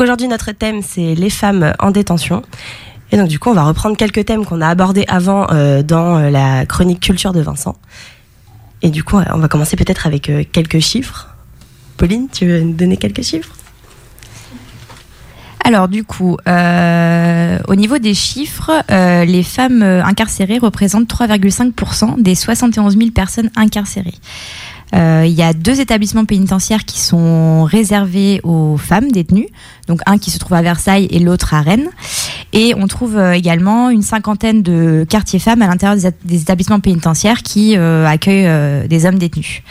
Aujourd'hui, notre thème, c'est les femmes en détention. Et donc du coup, on va reprendre quelques thèmes qu'on a abordés avant euh, dans euh, la chronique culture de Vincent. Et du coup, on va commencer peut-être avec euh, quelques chiffres. Pauline, tu veux nous donner quelques chiffres? Alors du coup, au niveau des chiffres, les femmes incarcérées représentent 3,5% des 71 000 personnes incarcérées. Euh, Il y a deux établissements pénitentiaires qui sont réservés aux femmes détenues, donc un qui se trouve à Versailles et l'autre à Rennes. Et on trouve euh, également une cinquantaine de quartiers femmes à l'intérieur des, établissements pénitentiaires qui euh, accueillent des hommes détenus.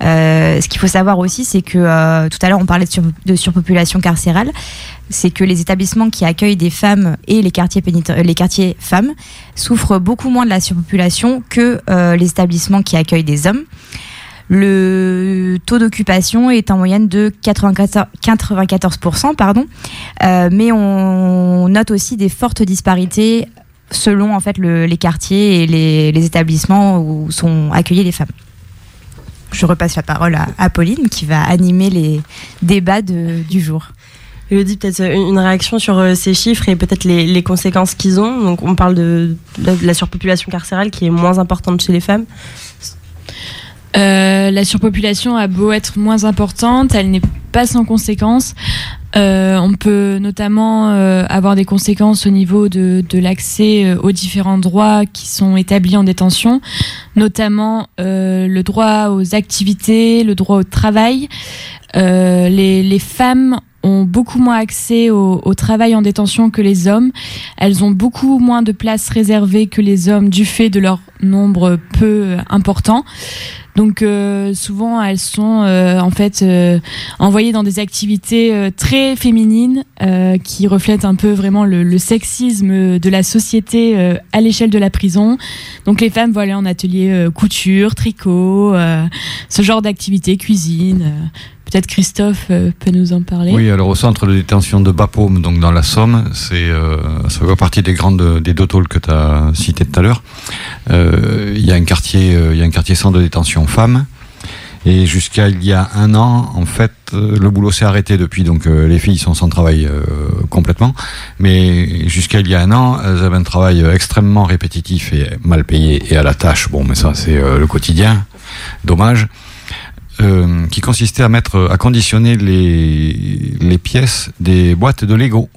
Ce qu'il faut savoir aussi, c'est que tout à l'heure on parlait de, sur- de surpopulation carcérale, c'est que les établissements qui accueillent des femmes et les quartiers, les quartiers femmes souffrent beaucoup moins de la surpopulation que euh, les établissements qui accueillent des hommes. Le taux d'occupation est en moyenne de 94%, 94%, pardon, Euh, mais on note aussi des fortes disparités selon en fait le- les quartiers et les, établissements où sont accueillies les femmes. Je repasse la parole à, à Pauline qui va animer les débats du jour. Elodie, peut-être euh, une réaction sur euh, ces chiffres et peut-être les, conséquences qu'ils ont. Donc on parle de la surpopulation carcérale qui est moins importante chez les femmes. Euh, la surpopulation a beau être moins importante, elle n'est pas sans conséquences. Euh, on peut notamment euh, avoir des conséquences au niveau de, l'accès aux différents droits qui sont établis en détention, notamment le droit aux activités, le droit au travail. Les, les femmes beaucoup moins accès au, travail en détention que les hommes. Elles ont beaucoup moins de places réservées que les hommes du fait de leur nombre peu important. Donc euh, souvent elles sont euh, en fait euh, envoyées dans des activités très féminines qui reflètent un peu vraiment le, le sexisme de la société à l'échelle de la prison. Donc les femmes vont aller en atelier couture, tricot, ce genre d'activité, cuisine. Peut-être Christophe euh, peut nous en parler. Oui, alors au centre de détention de Bapaume, donc dans la Somme, c'est euh, ça fait partie des grandes des deux tôles que tu as cité tout à l'heure. Euh, Il y a un quartier, il y a un quartier centre de détention femmes. Et jusqu'à il y a un an, en fait, le boulot s'est arrêté depuis, donc les filles sont sans travail complètement. Mais jusqu'à il y a un an, elles avaient un travail extrêmement répétitif et mal payé et à la tâche. Bon, mais ça c'est le quotidien. Dommage. Euh, qui consistait à mettre, à conditionner les, les pièces des boîtes de Lego.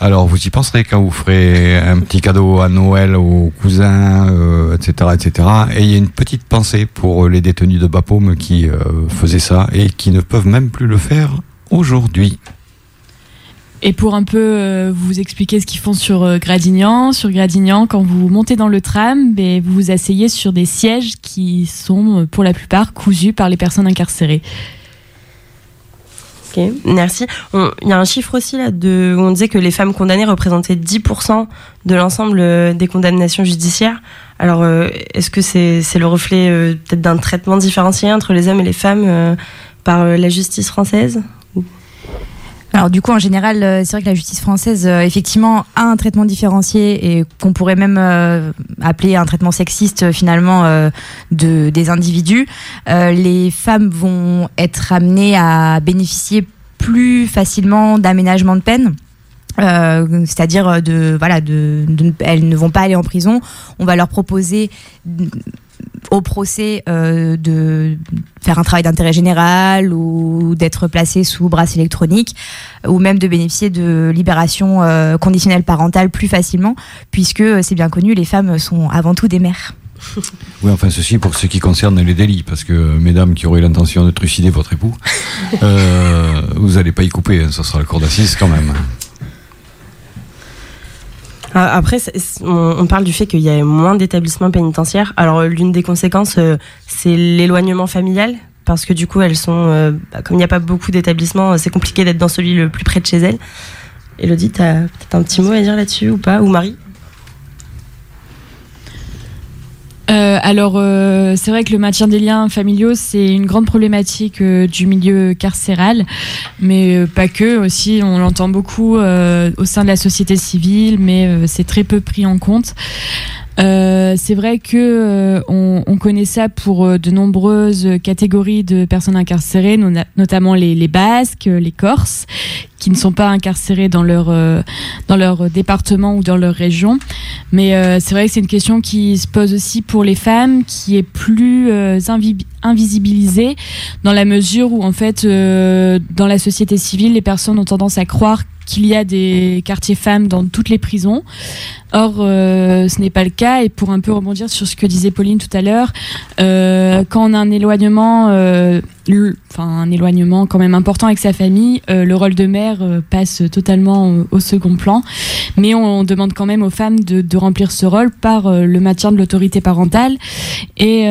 Alors vous y penserez quand vous ferez un petit cadeau à Noël aux cousins, euh, etc., etc. Et il y a une petite pensée pour les détenus de Bapaume qui euh, faisaient ça et qui ne peuvent même plus le faire aujourd'hui. Et pour un peu euh, vous expliquer ce qu'ils font sur euh, Gradignan, sur Gradignan, quand vous montez dans le tram, ben, vous vous asseyez sur des sièges qui sont euh, pour la plupart cousus par les personnes incarcérées. Ok, merci. Il y a un chiffre aussi là de, où on disait que les femmes condamnées représentaient 10% de l'ensemble euh, des condamnations judiciaires. Alors, est-ce que c'est le reflet peut-être d'un traitement différencié entre les hommes et les femmes par la justice française Alors du coup, en général, euh, c'est vrai que la justice française, euh, effectivement, a un traitement différencié et qu'on pourrait même euh, appeler un traitement sexiste finalement de, des individus. Les femmes vont être amenées à bénéficier plus facilement d'aménagement de peine. C'est-à-dire de voilà de, elles ne vont pas aller en prison on va leur proposer au procès euh, de faire un travail d'intérêt général ou d'être placé sous brasse électronique ou même de bénéficier de libération euh, conditionnelle parentale plus facilement puisque euh, c'est bien connu les femmes sont avant tout des mères Oui, enfin ceci pour ce qui concerne les délits, parce que euh, mesdames qui auraient l'intention de trucider votre époux, euh, vous n'allez pas y couper, hein, ça sera le cours d'assises quand même. Ah, Après, on, parle du fait qu'il y a moins d'établissements pénitentiaires. Alors, euh, l'une des conséquences, euh, c'est l'éloignement familial. Parce que du coup, elles sont. euh, bah, comme il n'y a pas beaucoup d'établissements, c'est compliqué d'être dans celui le plus près de chez elles. Elodie, tu as peut-être un petit mot à dire là-dessus ou pas? Ou Marie? Euh, alors, euh, c'est vrai que le maintien des liens familiaux, c'est une grande problématique euh, du milieu carcéral, mais pas que. Aussi, on l'entend beaucoup au sein de la société civile, mais c'est très peu pris en compte. Euh, c'est vrai que euh, on, on, connaît ça pour euh, de nombreuses catégories de personnes incarcérées, notamment les, les, Basques, les Corses, qui ne sont pas incarcérés dans leur dans leur département ou dans leur région. Mais c'est vrai que c'est une question qui se pose aussi pour les femmes, qui est plus invisibilisée dans la mesure où en fait dans la société civile, les personnes ont tendance à croire qu'il y a des quartiers femmes dans toutes les prisons. Or, euh, ce n'est pas le cas. Et pour un peu rebondir sur ce que disait Pauline tout à l'heure, euh, quand on a un éloignement, euh, enfin un éloignement quand même important avec sa famille, le rôle de mère passe totalement au, second plan. Mais on, demande quand même aux femmes de, remplir ce rôle par le maintien de l'autorité parentale. Et,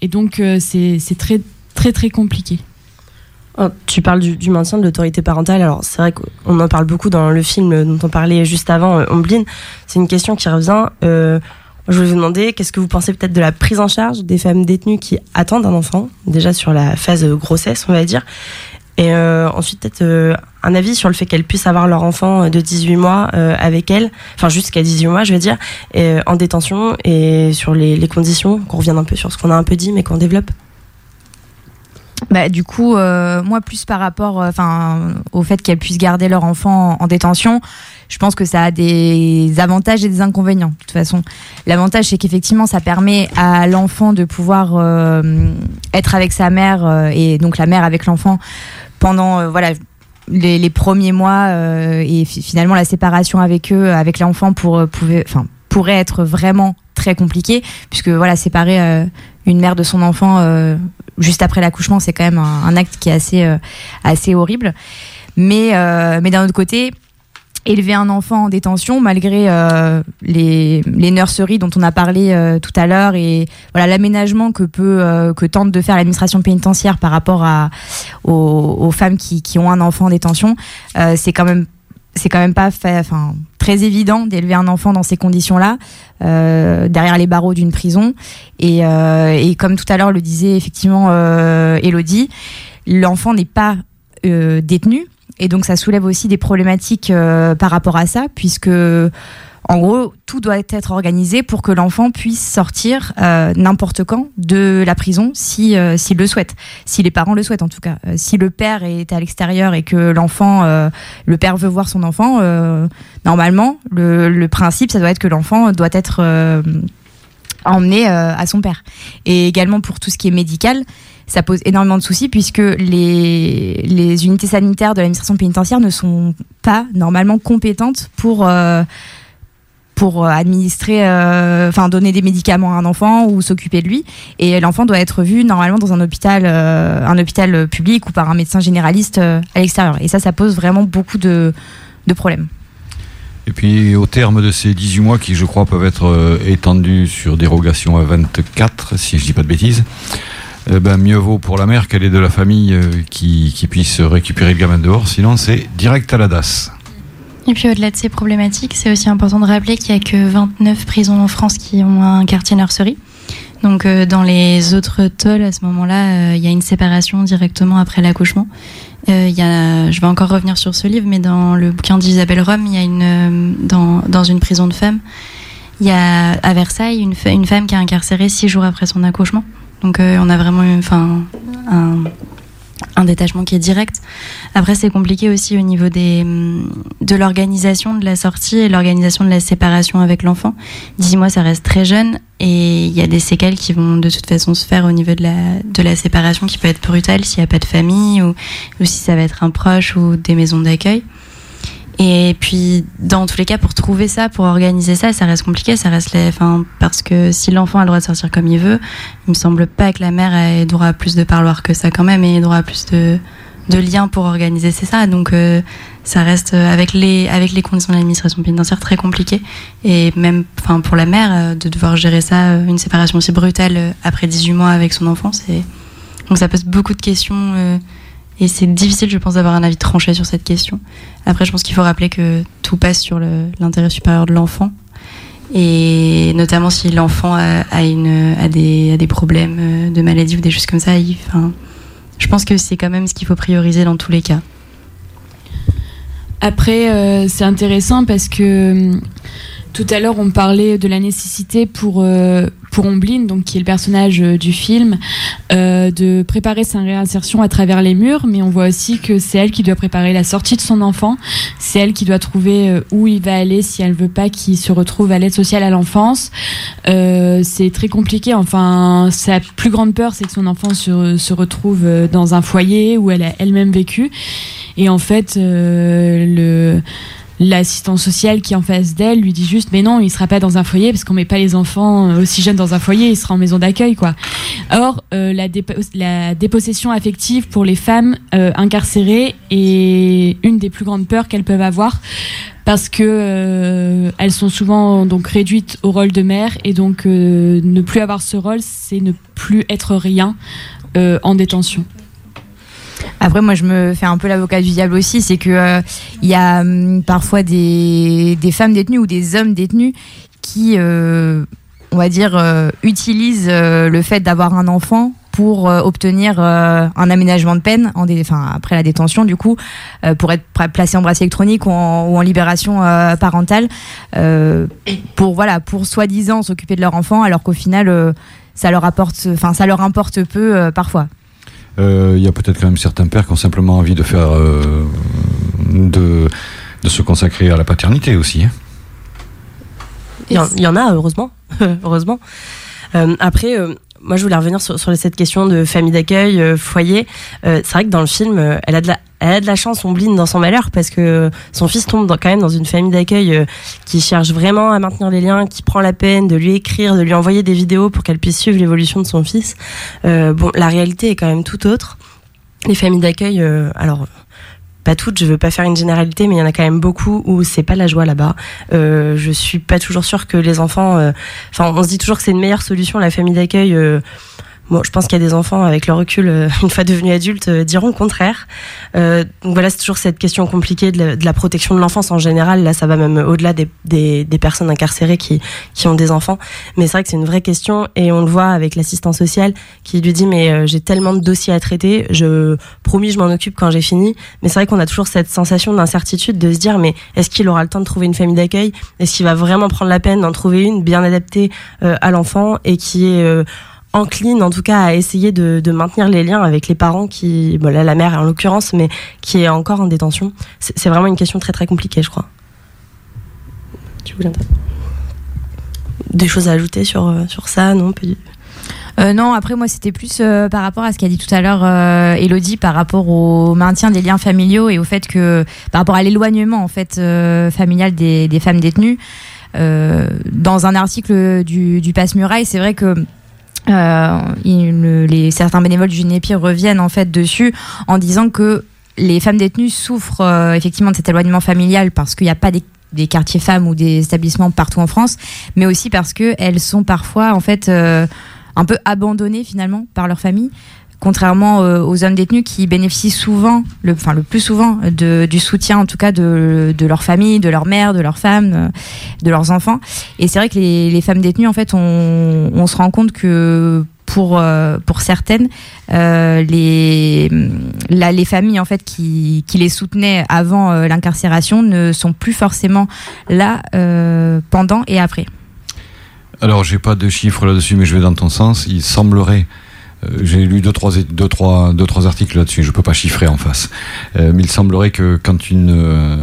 et donc, c'est très très très compliqué. Oh, tu parles du, maintien de l'autorité parentale. Alors, c'est vrai qu'on en parle beaucoup dans le film dont on parlait juste avant, euh, Ombline. C'est une question qui revient. Euh, je voulais vous demander, qu'est-ce que vous pensez peut-être de la prise en charge des femmes détenues qui attendent un enfant, déjà sur la phase grossesse, on va dire. Et euh, ensuite, peut-être un avis sur le fait qu'elles puissent avoir leur enfant de 18 mois avec elles, enfin jusqu'à 18 mois, je veux dire, en détention, et sur les, les conditions, qu'on revienne un peu sur ce qu'on a un peu dit, mais qu'on développe. Bah, du coup, euh, moi, plus par rapport euh, au fait qu'elles puissent garder leur enfant en, détention, je pense que ça a des avantages et des inconvénients. De toute façon, l'avantage, c'est qu'effectivement, ça permet à l'enfant de pouvoir euh, être avec sa mère et donc la mère avec l'enfant pendant voilà les, premiers mois et finalement la séparation avec eux, avec l'enfant, pour, pouvait, pourrait être vraiment très compliqué puisque voilà séparer une mère de son enfant juste après l'accouchement, c'est quand même un, acte qui est assez, euh, assez horrible. Mais, euh, mais d'un autre côté, élever un enfant en détention malgré euh, les, les nurseries dont on a parlé tout à l'heure et voilà l'aménagement que peut que tente de faire l'administration pénitentiaire par rapport à aux, aux femmes qui, qui, ont un enfant en détention c'est quand même c'est quand même pas fait, enfin, très évident d'élever un enfant dans ces conditions-là, euh, derrière les barreaux d'une prison. Et, euh, et, comme tout à l'heure le disait effectivement euh, Elodie, l'enfant n'est pas euh, détenu. Et donc ça soulève aussi des problématiques euh, par rapport à ça, puisque en gros, tout doit être organisé pour que l'enfant puisse sortir euh, n'importe quand de la prison si euh, s'il le souhaite, si les parents le souhaitent en tout cas. Euh, si le père est à l'extérieur et que l'enfant, le père veut voir son enfant, normalement, le, principe, ça doit être que l'enfant doit être emmené à son père. Et également pour tout ce qui est médical, ça pose énormément de soucis puisque les unités sanitaires de l'administration pénitentiaire ne sont pas normalement compétentes pour pour euh, administrer, euh, enfin donner des médicaments à un enfant ou s'occuper de lui. Et l'enfant doit être vu normalement dans un hôpital, euh, un hôpital public ou par un médecin généraliste à l'extérieur. Et ça, ça pose vraiment beaucoup de, problèmes. Et puis au terme de ces 18 mois qui, je crois, peuvent être étendus sur dérogation à 24, si je dis pas de bêtises, eh ben, mieux vaut pour la mère qu'elle est de la famille qui, qui puisse récupérer le gamin dehors, sinon c'est direct à la DAS. Et puis au-delà de ces problématiques, c'est aussi important de rappeler qu'il n'y a que 29 prisons en France qui ont un quartier nurserie. Donc euh, dans les autres tolls, à ce moment-là, euh, il y a une séparation directement après l'accouchement. Euh, y a, je vais encore revenir sur ce livre, mais dans le bouquin d'Isabelle Rome, il y a une euh, dans, dans une prison de femmes, il y a à Versailles une, une femme qui est incarcérée six jours après son accouchement. Donc on a vraiment, enfin, un, un détachement qui est direct. Après, c'est compliqué aussi au niveau des, de l'organisation de la sortie et l'organisation de la séparation avec l'enfant. Dix mois, ça reste très jeune et il y a des séquelles qui vont de toute façon se faire au niveau de la, de la séparation qui peut être brutale s'il n'y a pas de famille ou, ou si ça va être un proche ou des maisons d'accueil. Et puis, dans tous les cas, pour trouver ça, pour organiser ça, ça reste compliqué. Ça reste, les, enfin, parce que si l'enfant a le droit de sortir comme il veut, il me semble pas que la mère ait droit à plus de parloir que ça quand même, et droit à plus de, de liens pour organiser ça. Donc, euh, ça reste euh, avec les avec les conditions de l'administration pénitentiaire très compliqué. Et même, enfin, pour la mère, euh, de devoir gérer ça, une séparation aussi brutale après 18 mois avec son enfant, c'est donc ça pose beaucoup de questions. Et c'est difficile, je pense, d'avoir un avis tranché sur cette question. Après, je pense qu'il faut rappeler que tout passe sur l'intérêt supérieur de l'enfant. Et notamment si l'enfant a, des, problèmes euh, de maladie ou des choses comme ça, il, je pense que c'est quand même ce qu'il faut prioriser dans tous les cas. Après, euh, c'est intéressant parce que Tout à l'heure, on parlait de la nécessité pour, euh, pour donc qui est le personnage euh, du film, euh, de préparer sa réinsertion à travers les murs, mais on voit aussi que c'est elle qui doit préparer la sortie de son enfant. C'est elle qui doit trouver euh, où il va aller si elle veut pas qu'il se retrouve à l'aide sociale à l'enfance. C'est très compliqué. Enfin, sa plus grande peur, c'est que son enfant se, se retrouve dans un foyer où elle a elle-même vécu. Et en fait, le l'assistant social qui est en face d'elle lui dit juste mais non il sera pas dans un foyer parce qu'on met pas les enfants euh, aussi jeunes dans un foyer il sera en maison d'accueil quoi. Or euh, la, la dépossession affective pour les femmes euh, incarcérées est une des plus grandes peurs qu'elles peuvent avoir parce que elles sont souvent donc réduites au rôle de mère et donc ne plus avoir ce rôle c'est ne plus être rien en détention Après, moi, je me fais un peu l'avocat du diable aussi, c'est que euh, y a hum, parfois des, femmes détenues ou des hommes détenus qui, euh, on va dire, euh, utilisent le fait d'avoir un enfant pour obtenir un aménagement de peine, après la détention, du coup, pour être placé en bracelet électronique ou en, ou en libération parentale, pour voilà, pour soi-disant s'occuper de leur enfant, alors qu'au final, ça leur apporte, enfin, ça leur importe peu parfois. Euh, Il y a peut-être quand même certains pères qui ont simplement envie de faire, euh, de, de se consacrer à la paternité aussi. hein. Il y, en, y en a, heureusement. heureusement. Euh, après, euh, moi, je voulais revenir sur, sur cette question de famille d'accueil, euh, foyer. Euh, c'est vrai que dans le film, euh, elle a de la, elle a de la chance, Ombline, dans son malheur, parce que son fils tombe quand même dans une famille d'accueil euh, qui cherche vraiment à maintenir les liens, qui prend la peine de lui écrire, de lui envoyer des vidéos pour qu'elle puisse suivre l'évolution de son fils. Euh, bon, la réalité est quand même tout autre. Les familles d'accueil, alors pas toutes, je veux pas faire une généralité, mais il y en a quand même beaucoup où c'est pas la joie là-bas. Euh, je suis pas toujours sûre que les enfants. euh, Enfin, on se dit toujours que c'est une meilleure solution la famille d'accueil. Bon, je pense qu'il y a des enfants avec le recul, euh, une fois devenus adultes, euh, diront le contraire. Euh, donc voilà, c'est toujours cette question compliquée de la, de la protection de l'enfance en général. Là, ça va même au-delà des, des, des personnes incarcérées qui, qui ont des enfants. Mais c'est vrai que c'est une vraie question et on le voit avec l'assistant social qui lui dit mais euh, j'ai tellement de dossiers à traiter, je promis je m'en occupe quand j'ai fini. Mais c'est vrai qu'on a toujours cette sensation d'incertitude de se dire mais est-ce qu'il aura le temps de trouver une famille d'accueil? Est-ce qu'il va vraiment prendre la peine d'en trouver une bien adaptée euh, à l'enfant et qui est euh, encline en tout cas à essayer de, maintenir les liens avec les parents qui, bon là la mère en l'occurrence, mais qui est encore en détention. C'est vraiment une question très très compliquée, je crois. Tu voulais des choses à ajouter sur, euh, sur ça Non, Euh, non, après moi c'était plus euh, par rapport à ce qu'a dit tout à l'heure euh, Elodie par rapport au maintien des liens familiaux et au fait que par rapport à l'éloignement en fait euh, familial des, femmes détenues. Dans un article du, du Passe Muraille, c'est vrai que euh, il- les certains bénévoles du GNEPI reviennent en fait dessus en disant que les femmes détenues souffrent euh, effectivement de cet éloignement familial parce qu'il n'y a pas des, des quartiers femmes ou des établissements partout en France, mais aussi parce que elles sont parfois en fait euh, un peu abandonnées finalement par leur famille. Contrairement euh, aux hommes détenus qui bénéficient souvent, le, enfin le plus souvent, du soutien en tout cas de, leur famille, de leur mère, de leurs femmes, euh, de leurs enfants. Et c'est vrai que les, femmes détenues, en fait, on, se rend compte que pour, euh, pour certaines, les, les familles en fait qui, qui les soutenaient avant l'incarcération ne sont plus forcément là pendant et après. Alors, j'ai pas de chiffres là-dessus, mais je vais dans ton sens. Il semblerait, j'ai lu deux trois, deux, trois, deux, trois articles là-dessus, je peux pas chiffrer en face. Euh, mais il semblerait que quand, une, euh,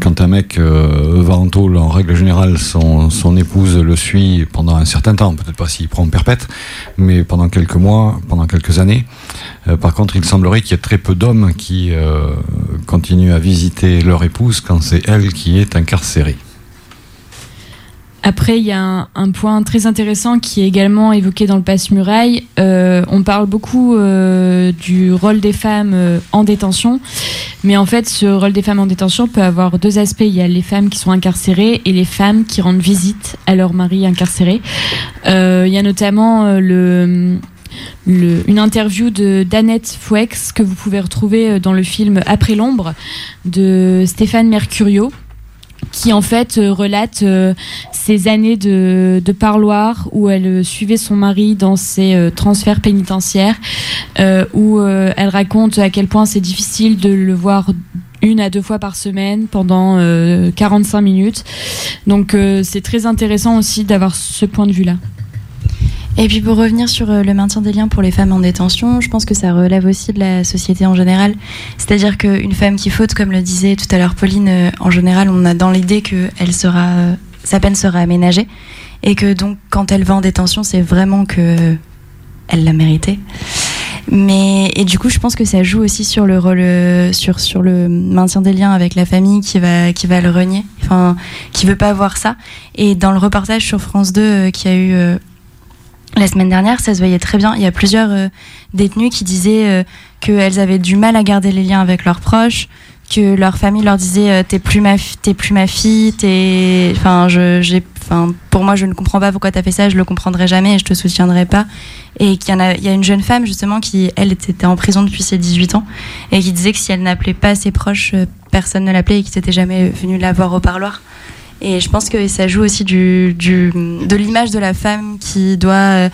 quand un mec euh, va en tôle, en règle générale, son, son épouse le suit pendant un certain temps, peut-être pas s'il prend perpète, mais pendant quelques mois, pendant quelques années. Euh, par contre, il semblerait qu'il y ait très peu d'hommes qui euh, continuent à visiter leur épouse quand c'est elle qui est incarcérée. Après, il y a un, point très intéressant qui est également évoqué dans le passe-muraille. Euh, on parle beaucoup euh, du rôle des femmes euh, en détention, mais en fait, ce rôle des femmes en détention peut avoir deux aspects. Il y a les femmes qui sont incarcérées et les femmes qui rendent visite à leur mari incarcéré. Il y a notamment une interview de Danette Fouex que vous pouvez retrouver dans le film Après l'ombre de Stéphane Mercurio qui en fait euh, relate euh, ses années de, parloir où elle euh, suivait son mari dans ses euh, transferts pénitentiaires, euh, où euh, elle raconte à quel point c'est difficile de le voir une à deux fois par semaine pendant 45 minutes. Donc c'est très intéressant aussi d'avoir ce point de vue-là. Et puis pour revenir sur euh, le maintien des liens pour les femmes en détention, je pense que ça relève aussi de la société en général. C'est-à-dire qu'une femme qui faute, comme le disait tout à l'heure Pauline, euh, en général, on a dans l'idée que sera, euh, sa peine sera aménagée, et que donc quand elle va en détention, c'est vraiment que elle l'a mérité. Mais et du coup, je pense que ça joue aussi sur le rôle, sur sur le maintien des liens avec la famille qui va qui va le renier, enfin qui veut pas voir ça. Et dans le reportage sur France 2 qui a eu la semaine dernière, ça se voyait très bien. Il y a plusieurs euh, détenus qui disaient euh, qu'elles avaient du mal à garder les liens avec leurs proches, que leur famille leur disait euh, t'es plus ma t'es plus ma fille, t'es, enfin je, j'ai, enfin pour moi je ne comprends pas pourquoi t'as fait ça, je le comprendrai jamais et je te soutiendrai pas. Et qu'il y en a, il y a une jeune femme justement qui elle était en prison depuis ses 18 ans et qui disait que si elle n'appelait pas ses proches, personne ne l'appelait et qui n'était jamais venu la voir au parloir. Et je pense que ça joue aussi du, de l'image de la femme qui doit euh,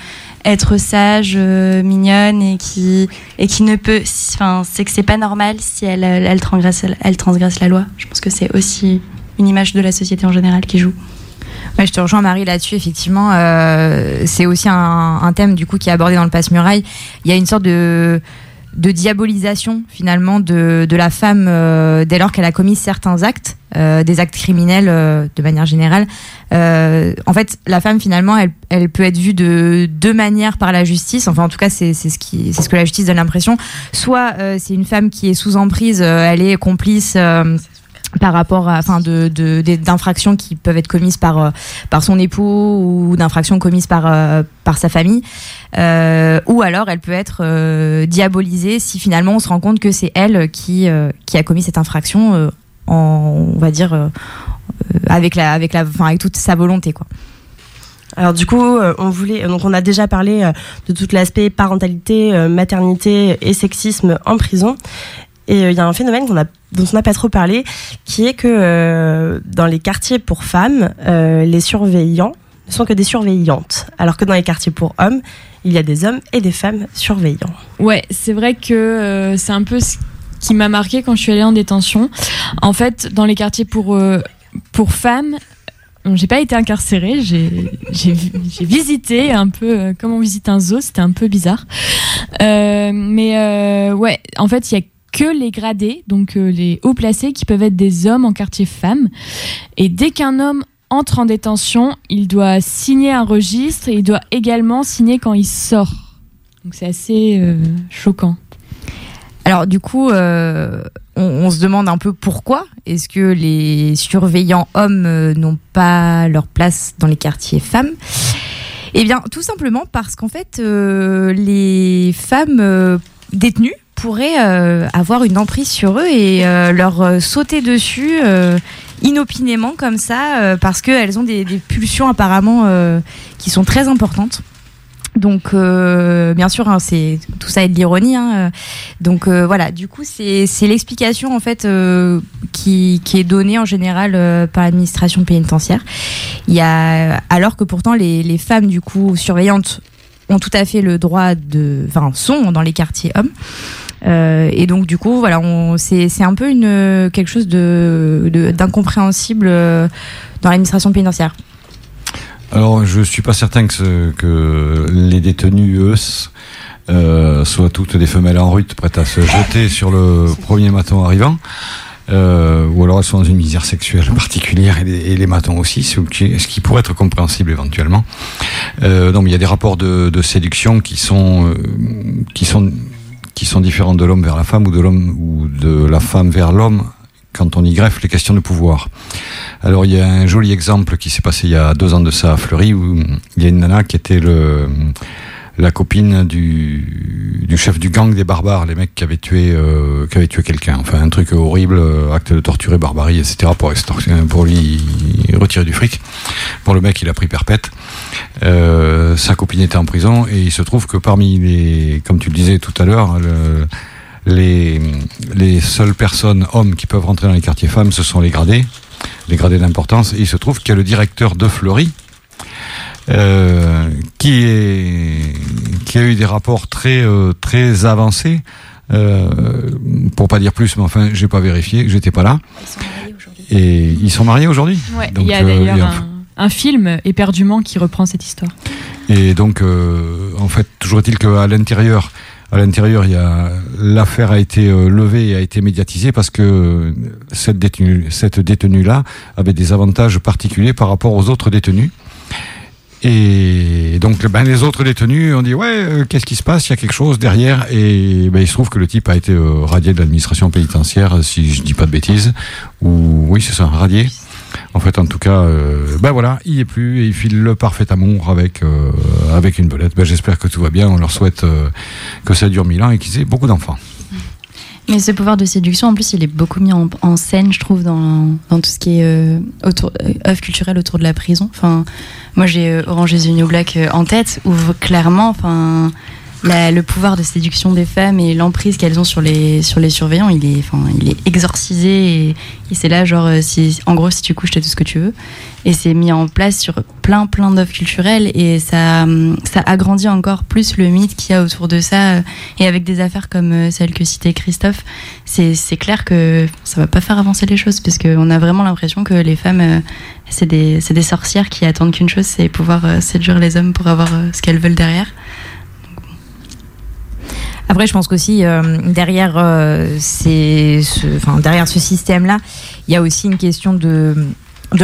être sage, euh, mignonne et qui, et qui ne peut. Enfin, c'est que c'est pas normal si elle, elle, transgresse, elle transgresse la loi. Je pense que c'est aussi une image de la société en général qui joue. Je te rejoins Marie là-dessus. Effectivement, euh, c'est aussi un, un, thème du coup qui est abordé dans le passe-muraille. Il y a une sorte de de diabolisation finalement de, de la femme euh, dès lors qu'elle a commis certains actes, euh, des actes criminels euh, de manière générale. en fait, la femme finalement, elle, elle, peut être vue de deux manières par la justice. Enfin, en tout cas, c'est ce qui, c'est ce que la justice donne l'impression. Soit c'est une femme qui est sous emprise, elle est complice par rapport à enfin de d'infractions qui peuvent être commises par euh, par son époux ou d'infractions commises par euh, par sa famille euh, ou alors elle peut être diabolisée si finalement on se rend compte que c'est elle qui qui a commis cette infraction on va dire avec la avec la enfin avec toute sa volonté quoi. Alors du coup, on voulait donc on a déjà parlé de tout l'aspect parentalité, maternité et sexisme en prison et il y a un phénomène dont on n'a pas trop parlé, qui est que euh, dans les quartiers pour femmes, euh, les surveillants ne sont que des surveillantes, alors que dans les quartiers pour hommes, il y a des hommes et des femmes surveillants. Ouais, c'est vrai que euh, c'est un peu ce qui m'a marqué quand je suis allée en détention. En fait, dans les quartiers pour, pour femmes, j'ai pas été incarcérée, j'ai visité un peu comme on visite un zoo, c'était un peu bizarre. mais ouais, en fait, il y a que les gradés, donc euh, les hauts placés, qui peuvent être des hommes en quartier femmes. Et dès qu'un homme entre en détention, il doit signer un registre et il doit également signer quand il sort. Donc c'est assez euh, choquant. Alors du coup, euh, on, se demande un peu pourquoi est-ce que les surveillants hommes n'ont pas leur place dans les quartiers femmes? Eh bien, tout simplement parce qu'en fait, les femmes détenues pourraient euh, avoir une emprise sur eux et euh, leur euh, sauter dessus inopinément comme ça parce qu'elles ont des, pulsions apparemment qui sont très importantes. Donc, bien sûr, hein, c'est tout ça est de l'ironie. Hein, donc voilà, du coup, c'est l'explication en fait qui, qui, est donnée en général par l'administration pénitentiaire. Il y a, alors que pourtant les, les, femmes du coup surveillantes ont tout à fait le droit de, enfin, sont dans les quartiers hommes. Euh, et donc du coup, voilà, c'est un peu une, quelque chose d'incompréhensible de, euh, dans l'administration pénitentiaire. Alors, je suis pas certain que, que les détenus, eux, euh, soient toutes des femelles en rute prêtes à se jeter sur le premier maton arrivant. Ou alors elles sont dans une misère sexuelle particulière et les, et matons aussi, ce qui pourrait être compréhensible éventuellement. Euh, donc il y a des rapports de, de séduction qui sont qui sont qui sont différentes de l'homme vers la femme ou de l'homme ou de la femme vers l'homme quand on y greffe les questions de pouvoir. Alors il y a un joli exemple qui s'est passé il y a deux ans de ça à Fleury où il y a une nana qui était le la copine du, du chef du gang des barbares, les mecs qui avaient tué, euh, qui avaient tué quelqu'un. Enfin, un truc horrible, euh, acte de torture et barbarie, etc. pour pour lui retirer du fric. Pour le mec, il a pris perpète. Euh, sa copine était en prison et il se trouve que parmi les, comme tu le disais tout à l'heure, les, les seules personnes hommes qui peuvent rentrer dans les quartiers femmes, ce sont les gradés, les gradés d'importance. Et il se trouve qu'il y a le directeur de Fleury, euh, qui, est, qui a eu des rapports très, euh, très avancés Euh, pour pas dire plus, mais enfin, j'ai pas vérifié, j'étais pas là. Et ils sont mariés aujourd'hui. Ouais, il y a euh, d'ailleurs un, un film, Éperdument, qui reprend cette histoire. Et donc, euh, en fait, toujours est-il qu'à l'intérieur, à l'intérieur, il y a l'affaire a été levée et a été médiatisée parce que cette détenue, cette détenue-là avait des avantages particuliers par rapport aux autres détenus. Et donc, ben, les autres détenus ont dit ouais, euh, qu'est-ce qui se passe? Il y a quelque chose derrière. Et ben, il se trouve que le type a été euh, radié de l'administration pénitentiaire, si je dis pas de bêtises. Ou oui, c'est ça, radié. En fait, en tout cas, euh, ben voilà, il est plus et il file le parfait amour avec avec une belette. Ben, j'espère que tout va bien. On leur souhaite que ça dure mille ans et qu'ils aient beaucoup d'enfants. Mais ce pouvoir de séduction, en plus, il est beaucoup mis en, scène, je trouve, dans, dans tout ce qui est euh, autour, euh, œuvre culturelle autour de la prison. Enfin, moi, j'ai euh, Orange is the New Black euh, en tête, où clairement, enfin, le pouvoir de séduction des femmes et l'emprise qu'elles ont sur les, sur les surveillants, il est, enfin, il est exorcisé. Et, c'est là, genre, euh, si, en gros, si tu couches, t'as tout ce que tu veux. Et c'est mis en place sur plein, plein d'œuvres culturelles. Et ça, hum, ça agrandit encore plus le mythe qu'il y a autour de ça. euh, Et avec des affaires comme euh, celle que citait Christophe, c'est clair que ça va pas faire avancer les choses parce qu'on a vraiment l'impression que les femmes, euh, c'est des, des sorcières qui attendent qu'une chose, c'est pouvoir euh, séduire les hommes pour avoir euh, ce qu'elles veulent derrière. Après, je pense qu'aussi euh, derrière, euh, derrière ce système-là, il y a aussi une question de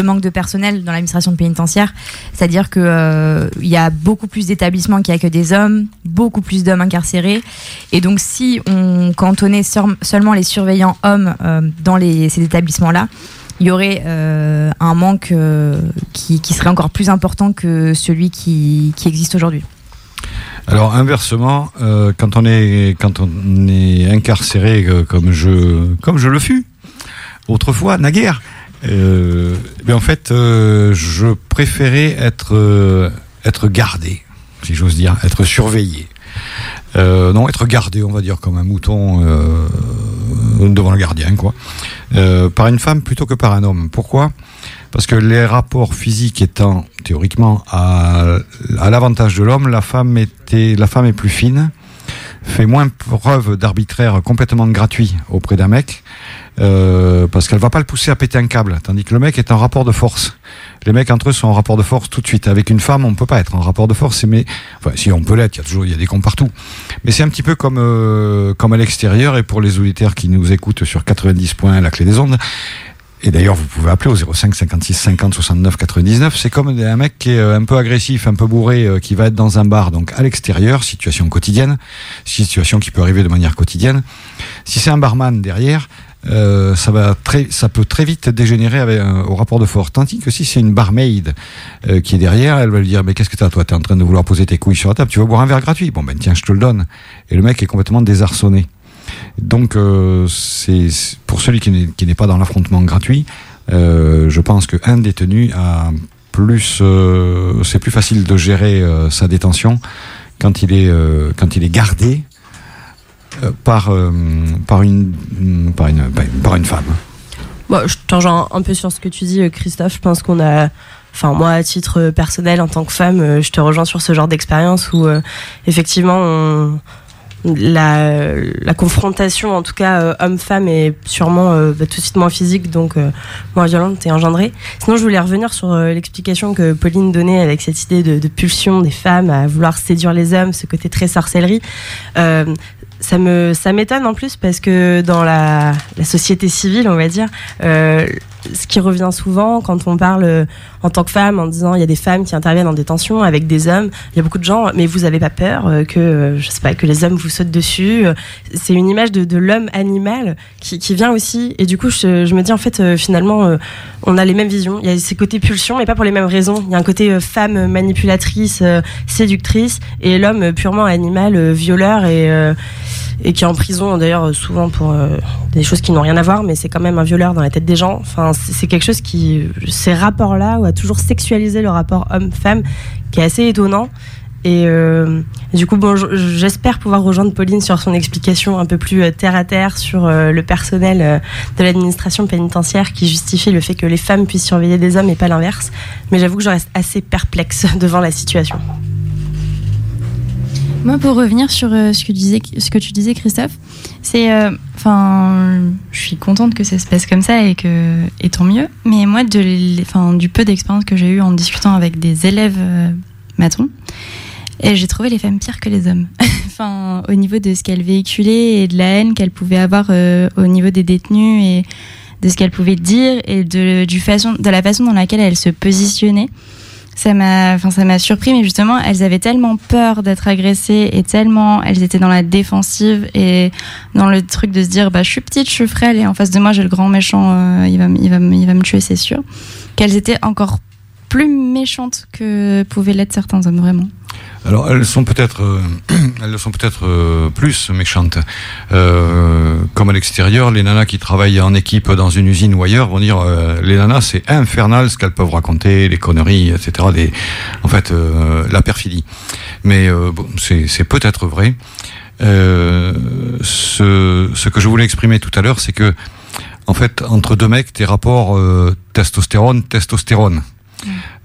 manque de personnel dans l'administration pénitentiaire, c'est-à-dire que euh, y a beaucoup plus d'établissements qui accueillent des hommes, beaucoup plus d'hommes incarcérés, et donc si on cantonnait seulement les surveillants hommes dans ces établissements-là, il y aurait un manque qui, serait encore plus important que celui qui existe aujourd'hui. Alors inversement, euh, quand on est quand on est incarcéré euh, comme je comme je le fus autrefois naguère, euh, ben en fait euh, je préférais être être gardé, si j'ose dire, être surveillé. Non, être gardé, on va dire, comme un mouton devant le gardien, quoi, par une femme plutôt que par un homme. Pourquoi? Parce que les rapports physiques étant théoriquement à, à l'avantage de l'homme, la femme était, la femme est plus fine, fait moins preuve d'arbitraire complètement gratuit auprès d'un mec, euh, parce qu'elle va pas le pousser à péter un câble, tandis que le mec est en rapport de force. Les mecs entre eux sont en rapport de force tout de suite. Avec une femme, on peut pas être en rapport de force, mais enfin si on peut l'être, il y a toujours il y a des cons partout. Mais c'est un petit peu comme euh, comme à l'extérieur et pour les auditeurs qui nous écoutent sur 90 points la clé des ondes. Et d'ailleurs, vous pouvez appeler au 05 56 50 69 99. C'est comme un mec qui est euh, un peu agressif, un peu bourré, euh, qui va être dans un bar, donc à l'extérieur, situation quotidienne, situation qui peut arriver de manière quotidienne. Si c'est un barman derrière, euh, ça va très, ça peut très vite dégénérer avec, euh, au rapport de force. Tandis que si c'est une barmaid euh, qui est derrière, elle va lui dire mais qu'est-ce que t'as toi? T'es en train de vouloir poser tes couilles sur la table. Tu veux boire un verre gratuit Bon ben tiens, je te le donne. Et le mec est complètement désarçonné. Donc euh, c'est pour celui qui n'est pas dans l'affrontement gratuit, euh, je pense qu'un détenu a plus, euh, c'est plus facile de gérer sa détention quand il est quand il est gardé par par une par une par une femme. Bon, je te rejoins un peu sur ce que tu dis, Christophe. Je pense qu'on a. Enfin, moi, à titre personnel, en tant que femme, je te rejoins sur ce genre d'expérience où, effectivement, on- la, confrontation, en tout cas, euh, homme-femme, est sûrement euh, bah, tout de suite moins physique, donc euh, moins violente et engendrée. Sinon, je voulais revenir sur l'explication que Pauline donnait avec cette idée de, pulsion des femmes à vouloir séduire les hommes, ce côté très sorcellerie. Ça me ça m'étonne en plus parce que dans la, société civile, on va dire, ce qui revient souvent quand on parle euh, en tant que femme en disant il y a des femmes qui interviennent en détention avec des hommes, il y a beaucoup de gens, mais vous avez pas peur euh, que euh, je sais pas que les hommes vous sautent dessus. C'est une image de, de l'homme animal qui, qui vient aussi et du coup je, je me dis en fait finalement on a les mêmes visions. Il y a ces côtés pulsions mais pas pour les mêmes raisons. Il y a un côté femme manipulatrice, séductrice et l'homme purement animal, violeur et et qui est en prison d'ailleurs euh, souvent pour euh, des choses qui n'ont rien à voir, mais c'est quand même un violeur dans la tête des gens. Enfin, c'est quelque chose qui, ces rapports-là, où a toujours sexualisé le rapport homme-femme, qui est assez étonnant. Et euh, du coup, bon, je- j'espère pouvoir rejoindre Pauline sur son explication un peu plus terre à terre sur le personnel de l'administration pénitentiaire qui justifie le fait que les femmes puissent surveiller des hommes et pas l'inverse. Mais j'avoue que je reste assez perplexe devant la situation. Moi, pour revenir sur euh, ce, que tu disais, Christophe, c'est. euh, Enfin, je suis contente que ça se passe comme ça et que. Et tant mieux. Mais moi, de, du peu d'expérience que j'ai eu en discutant avec des élèves euh, matons, j'ai trouvé les femmes pires que les hommes. enfin, au niveau de ce qu'elles véhiculaient et de la haine qu'elles pouvaient avoir au niveau des détenus et de ce qu'elles pouvaient dire et de, du façon, de la façon dans laquelle elles se positionnaient ça m'a enfin ça m'a surpris mais justement elles avaient tellement peur d'être agressées et tellement elles étaient dans la défensive et dans le truc de se dire bah je suis petite je suis frêle et en face de moi j'ai le grand méchant euh, il va il va il va me tuer c'est sûr. Qu'elles étaient encore plus méchantes que pouvaient l'être certains hommes vraiment Alors elles sont peut-être, euh, elles sont peut-être euh, plus méchantes. Euh, comme à l'extérieur, les nanas qui travaillent en équipe dans une usine ou ailleurs vont dire, euh, les nanas c'est infernal ce qu'elles peuvent raconter, les conneries, etc. Les, en fait, la perfidie. Mais bon, c'est peut-être vrai. Ce, ce que je voulais exprimer tout à l'heure, c'est que en fait, entre deux mecs, tes rapports testostérone, testostérone.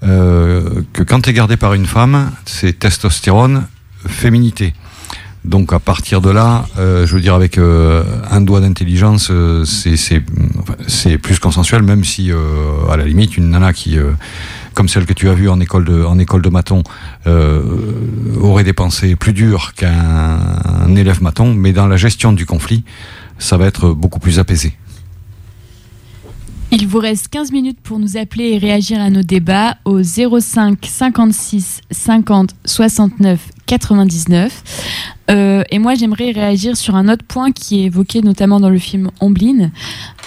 Euh, que quand tu es gardé par une femme, c'est testostérone, féminité. Donc à partir de là, euh, je veux dire avec euh, un doigt d'intelligence, c'est plus consensuel, même si à la limite une nana qui comme celle que tu as vue en école de en école de maton aurait des pensées plus dures qu'un un élève maton, mais dans la gestion du conflit, ça va être beaucoup plus apaisé. Il vous reste 15 minutes pour nous appeler et réagir à nos débats au 05 56 50 69 99. Euh, et moi, j'aimerais réagir sur un autre point qui est évoqué notamment dans le film Ombline.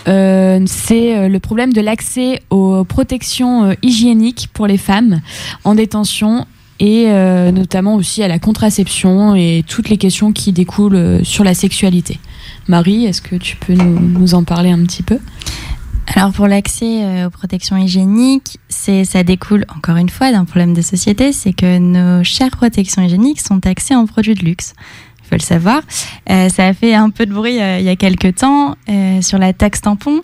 Euh, c'est euh, le problème de l'accès aux protections euh, hygiéniques pour les femmes en détention et euh, notamment aussi à la contraception et toutes les questions qui découlent sur la sexualité. Marie, est-ce que tu peux nous en parler un petit peu? Alors pour l'accès euh, aux protections hygiéniques, c'est ça découle encore une fois d'un problème de société, c'est que nos chères protections hygiéniques sont taxées en produits de luxe. Il faut le savoir. Euh, ça a fait un peu de bruit euh, il y a quelques temps sur la taxe tampon,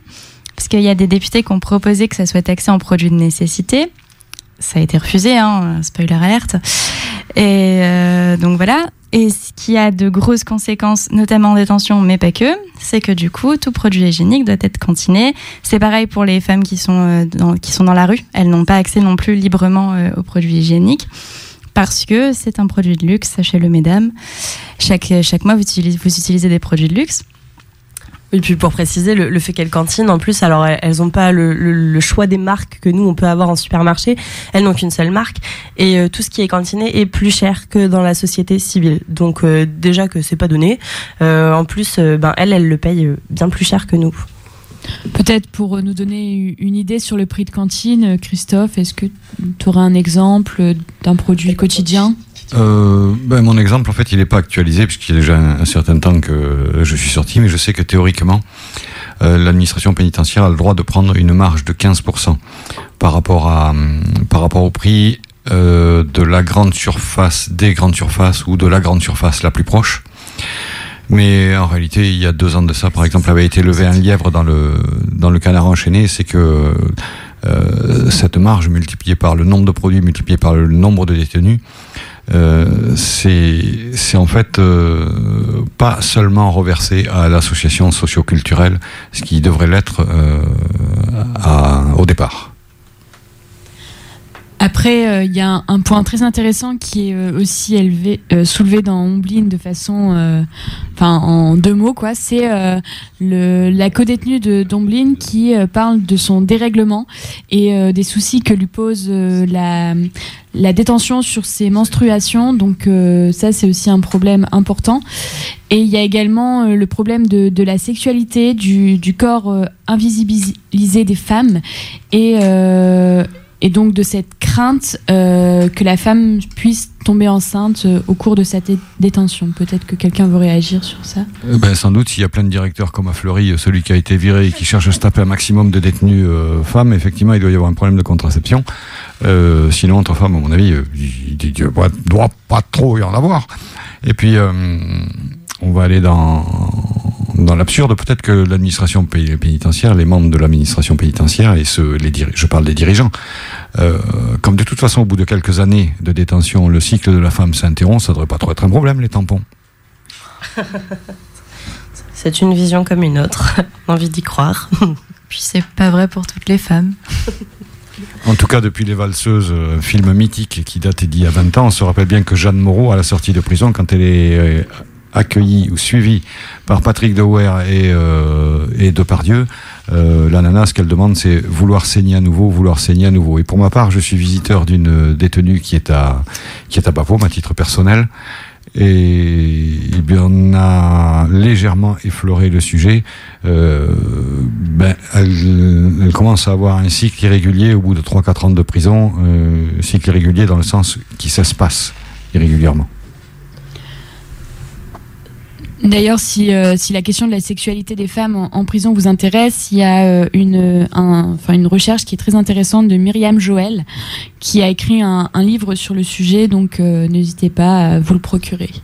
parce qu'il y a des députés qui ont proposé que ça soit taxé en produits de nécessité. Ça a été refusé, hein, spoiler alerte. Et donc voilà. Et ce qui a de grosses conséquences, notamment en détention, mais pas que, c'est que du coup, tout produit hygiénique doit être cantiné. C'est pareil pour les femmes qui sont, euh, dans, qui sont dans la rue. Elles n'ont pas accès non plus librement euh, aux produits hygiéniques parce que c'est un produit de luxe, sachez-le mesdames. Chaque, chaque mois, vous utilisez, vous utilisez des produits de luxe. Et puis pour préciser, le, le fait qu'elles cantinent, en plus, alors elles- n'ont pas le, le- le choix des marques que nous on peut avoir en supermarché. Elles n'ont qu'une seule marque et euh, tout ce qui est cantiné est plus cher que dans la société civile. Donc euh, déjà que c'est pas donné. Euh, en plus, euh, ben elles, elles le payent bien plus cher que nous. Peut-être pour nous donner une idée sur le prix de cantine, Christophe, est-ce que tu aurais un exemple d'un produit quotidien? Euh, ben, mon exemple, en fait, il n'est pas actualisé puisqu'il y a déjà un, certain temps que je suis sorti, mais je sais que théoriquement, euh, l'administration pénitentiaire a le droit de prendre une marge de 15% par rapport, à, par rapport au prix euh, de la grande surface, des grandes surfaces ou de la grande surface la plus proche. Mais en réalité, il y a deux ans de ça, par exemple, avait été levé un lièvre dans le, dans le canard enchaîné, c'est que euh, cette marge multipliée par le nombre de produits, multipliée par le nombre de détenus, euh, c'est en fait euh, pas seulement reversé à l'association socioculturelle, ce qui devrait l'être euh, au départ. Après, euh, il y a un, point très intéressant qui est euh, aussi euh, soulevé dans Ombline de façon, enfin en deux mots quoi. C'est la codétenue de d'Ombline qui parle de son dérèglement et des soucis que lui pose la détention sur ses menstruations. Donc ça, c'est aussi un problème important. Et il y a également le problème de, la sexualité, du, du corps invisibilisé des femmes et et donc de cette crainte euh, que la femme puisse tomber enceinte euh, au cours de sa dé- détention. Peut-être que quelqu'un veut réagir sur ça. Euh, Ben, sans doute, s'il y a plein de directeurs comme à Fleury, celui qui a été viré et qui cherche à se taper un maximum de détenus femmes, effectivement, il doit y avoir un problème de contraception. Sinon, entre femmes, à mon avis, il il doit, pas trop y en avoir. Et puis, on va aller dans, dans l'absurde. Peut-être que l'administration pé- pénitentiaire, les membres de l'administration pénitentiaire et ceux, les diri- je parle des dirigeants, Euh, comme de toute façon, au bout de quelques années de détention, le cycle de la femme s'interrompt, ça devrait pas trop être un problème, les tampons. C'est une vision comme une autre. Envie d'y croire. Puis c'est pas vrai pour toutes les femmes. En tout cas, depuis Les Valseuses, un film mythique qui date d'il y a 20 ans, on se rappelle bien que Jeanne Moreau, à la sortie de prison, quand elle est accueillie ou suivie par Patrick Dewer et, euh, et Depardieu, euh, la nana, ce qu'elle demande, c'est vouloir saigner à nouveau, vouloir saigner à nouveau. Et pour ma part, je suis visiteur d'une détenue qui est à, qui est à Bapaume, à titre personnel. Et, bien, on a légèrement effleuré le sujet. Euh, ben, elle, elle commence à avoir un cycle irrégulier au bout de 3-4 ans de prison. Euh, cycle irrégulier dans le sens qui s'espace irrégulièrement. D'ailleurs, si, euh, si la question de la sexualité des femmes en, prison vous intéresse, il y a euh, une, un- une recherche qui est très intéressante de Myriam Joël, qui a écrit un, un livre sur le sujet, donc euh, n'hésitez pas à vous le procurer.